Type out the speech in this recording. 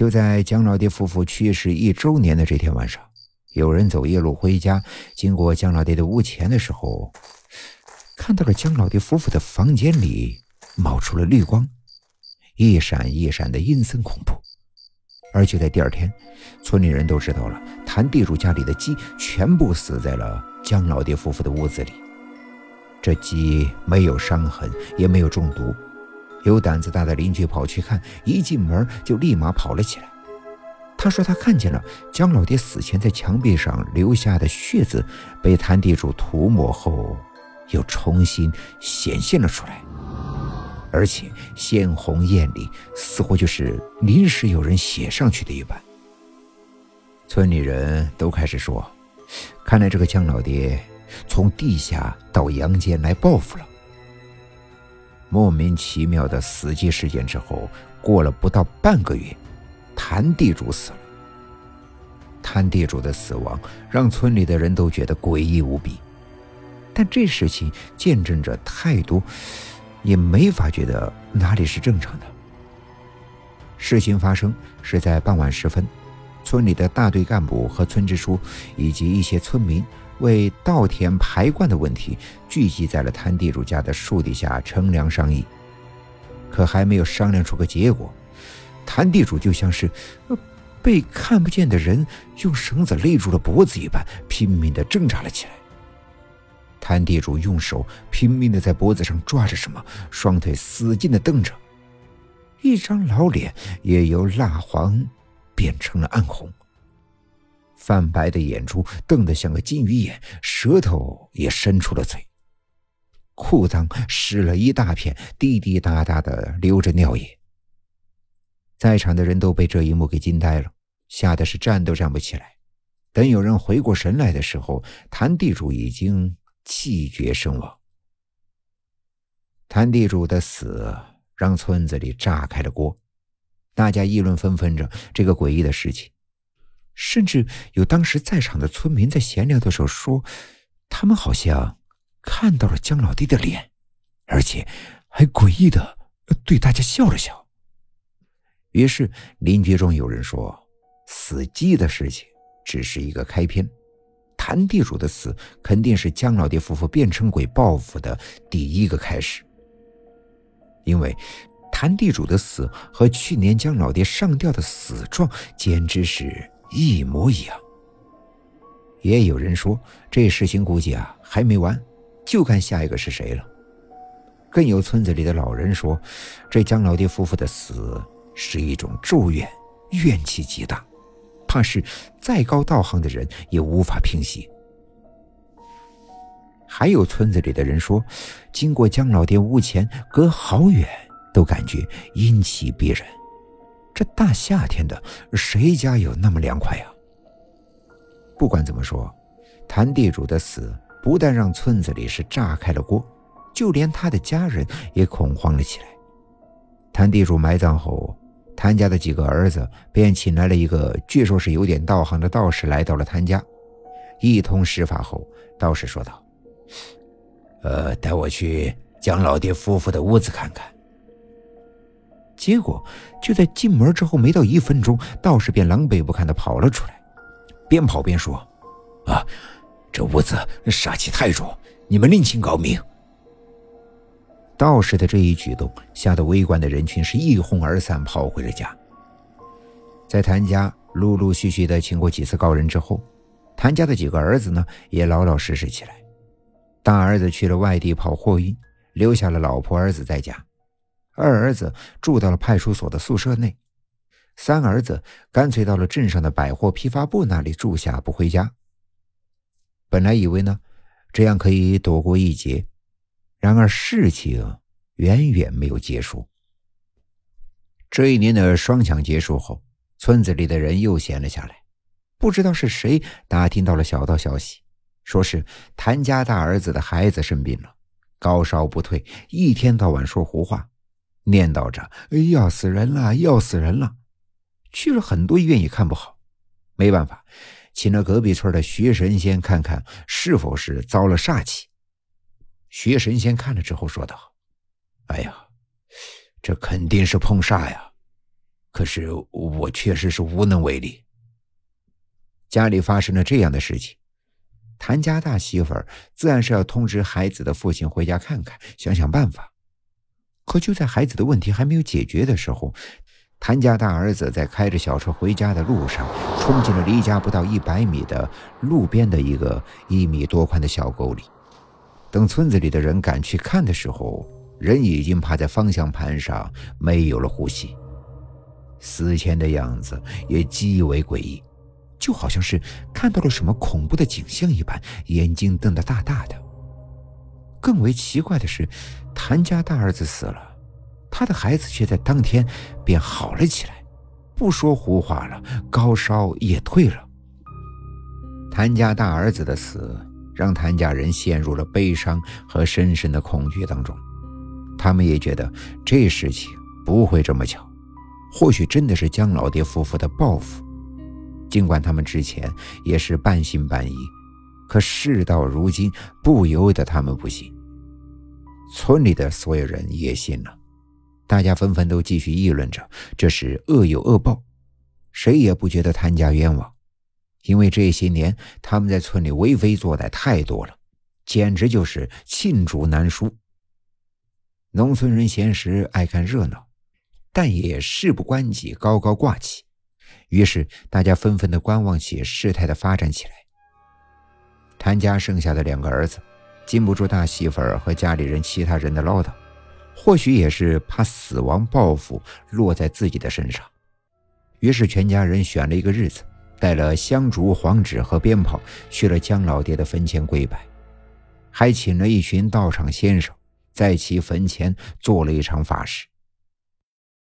就在姜老爹夫妇去世一周年的这天晚上，有人走夜路回家，经过姜老爹的屋前的时候，看到了姜老爹夫妇的房间里冒出了绿光，一闪一闪的，阴森恐怖。而就在第二天，村里人都知道了，谭地主家里的鸡全部死在了姜老爹夫妇的屋子里。这鸡没有伤痕，也没有中毒。有胆子大的邻居跑去看，一进门就立马跑了起来。他说他看见了姜老爹死前在墙壁上留下的血渍，被谭地主涂抹后，又重新显现了出来。而且鲜红艳丽，似乎就是临时有人写上去的一般。村里人都开始说：“看来这个姜老爹从地下到阳间来报复了。”莫名其妙的死机事件之后，过了不到半个月，谭地主死了。谭地主的死亡让村里的人都觉得诡异无比，但这事情见证着太多。也没法觉得哪里是正常的。事情发生是在傍晚时分，村里的大队干部和村支书以及一些村民为稻田排灌的问题聚集在了谭地主家的树底下乘凉商议。可还没有商量出个结果，谭地主就像是被看不见的人用绳子勒住了脖子一般，拼命地挣扎了起来。谭地主用手拼命的在脖子上抓着什么，双腿使劲的蹬着，一张老脸也由蜡黄变成了暗红，泛白的眼珠瞪得像个金鱼眼，舌头也伸出了嘴，裤裆湿了一大片，滴滴答答的流着尿液。在场的人都被这一幕给惊呆了，吓得是站都站不起来。等有人回过神来的时候，谭地主已经。气绝身亡。谭地主的死让村子里炸开了锅，大家议论纷纷着这个诡异的事情，甚至有当时在场的村民在闲聊的时候说，他们好像看到了姜老弟的脸，而且还诡异的对大家笑了笑。于是邻居中有人说，死鸡的事情只是一个开篇。谭地主的死肯定是姜老爹夫妇变成鬼报复的第一个开始，因为谭地主的死和去年姜老爹上吊的死状简直是一模一样。也有人说，这事情估计啊还没完，就看下一个是谁了。更有村子里的老人说，这姜老爹夫妇的死是一种咒怨，怨气极大。怕是再高道行的人也无法平息。还有村子里的人说，经过姜老爹屋前，隔好远都感觉阴气逼人。这大夏天的，谁家有那么凉快呀？不管怎么说，谭地主的死不但让村子里是炸开了锅，就连他的家人也恐慌了起来。谭地主埋葬后。谭家的几个儿子便请来了一个据说是有点道行的道士，来到了谭家。一通施法后，道士说道：“呃，带我去蒋老爹夫妇的屋子看看。”结果就在进门之后没到一分钟，道士便狼狈不堪的跑了出来，边跑边说：“啊，这屋子煞气太重，你们另请高明。”道士的这一举动，吓得围观的人群是一哄而散，跑回了家。在谭家陆陆续续的请过几次高人之后，谭家的几个儿子呢，也老老实实起来。大儿子去了外地跑货运，留下了老婆儿子在家；二儿子住到了派出所的宿舍内；三儿子干脆到了镇上的百货批发部那里住下，不回家。本来以为呢，这样可以躲过一劫。然而事情远远没有结束。这一年的双抢结束后，村子里的人又闲了下来。不知道是谁打听到了小道消息，说是谭家大儿子的孩子生病了，高烧不退，一天到晚说胡话，念叨着要死人了，要死人了。去了很多医院也看不好，没办法，请了隔壁村的徐神仙看看是否是遭了煞气。薛神仙看了之后说道：“哎呀，这肯定是碰煞呀！可是我确实是无能为力。家里发生了这样的事情，谭家大媳妇儿自然是要通知孩子的父亲回家看看，想想办法。可就在孩子的问题还没有解决的时候，谭家大儿子在开着小车回家的路上，冲进了离家不到一百米的路边的一个一米多宽的小沟里。等村子里的人赶去看的时候，人已经趴在方向盘上，没有了呼吸，死前的样子也极为诡异。就好像是看到了什么恐怖的景象一般，眼睛瞪得大大的。更为奇怪的是，谭家大儿子死了，他的孩子却在当天便好了起来，不说胡话了，高烧也退了。谭家大儿子的死让谭家人陷入了悲伤和深深的恐惧当中，他们也觉得这事情不会这么巧，或许真的是姜老爹夫妇的报复。尽管他们之前也是半信半疑，可事到如今，不由得他们不信。村里的所有人也信了，大家纷纷都继续议论着：这是恶有恶报，谁也不觉得谭家冤枉，因为这些年他们在村里为非作歹太多了，简直就是罄竹难书。农村人闲时爱看热闹，但也事不关己高高挂起。于是，大家纷纷的观望起事态的发展起来。谭家剩下的两个儿子，禁不住大媳妇儿和家里人其他人的唠叨，或许也是怕死亡报复落在自己的身上。于是，全家人选了一个日子，带了香烛、黄纸和鞭炮，去了姜老爹的坟前跪拜，还请了一群道场先生，在其坟前做了一场法事。